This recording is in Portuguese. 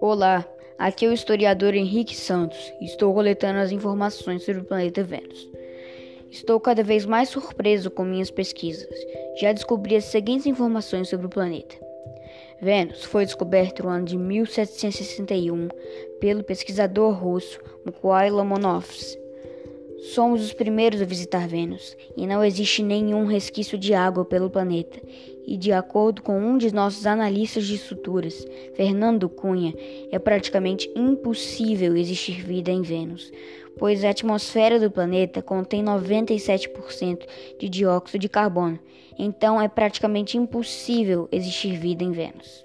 Olá, aqui é o historiador Henrique Santos estou coletando as informações sobre o planeta Vênus. Estou cada vez mais surpreso com minhas pesquisas. Já descobri as seguintes informações sobre o planeta. Vênus foi descoberto no ano de 1761 pelo pesquisador russo Mikhail Lomonosov Somos os primeiros a visitar Vênus e não existe nenhum resquício de água pelo planeta. E de acordo com um de nossos analistas de estruturas, Fernando Cunha, é praticamente impossível existir vida em Vênus, pois a atmosfera do planeta contém 97% de dióxido de carbono. Então é praticamente impossível existir vida em Vênus.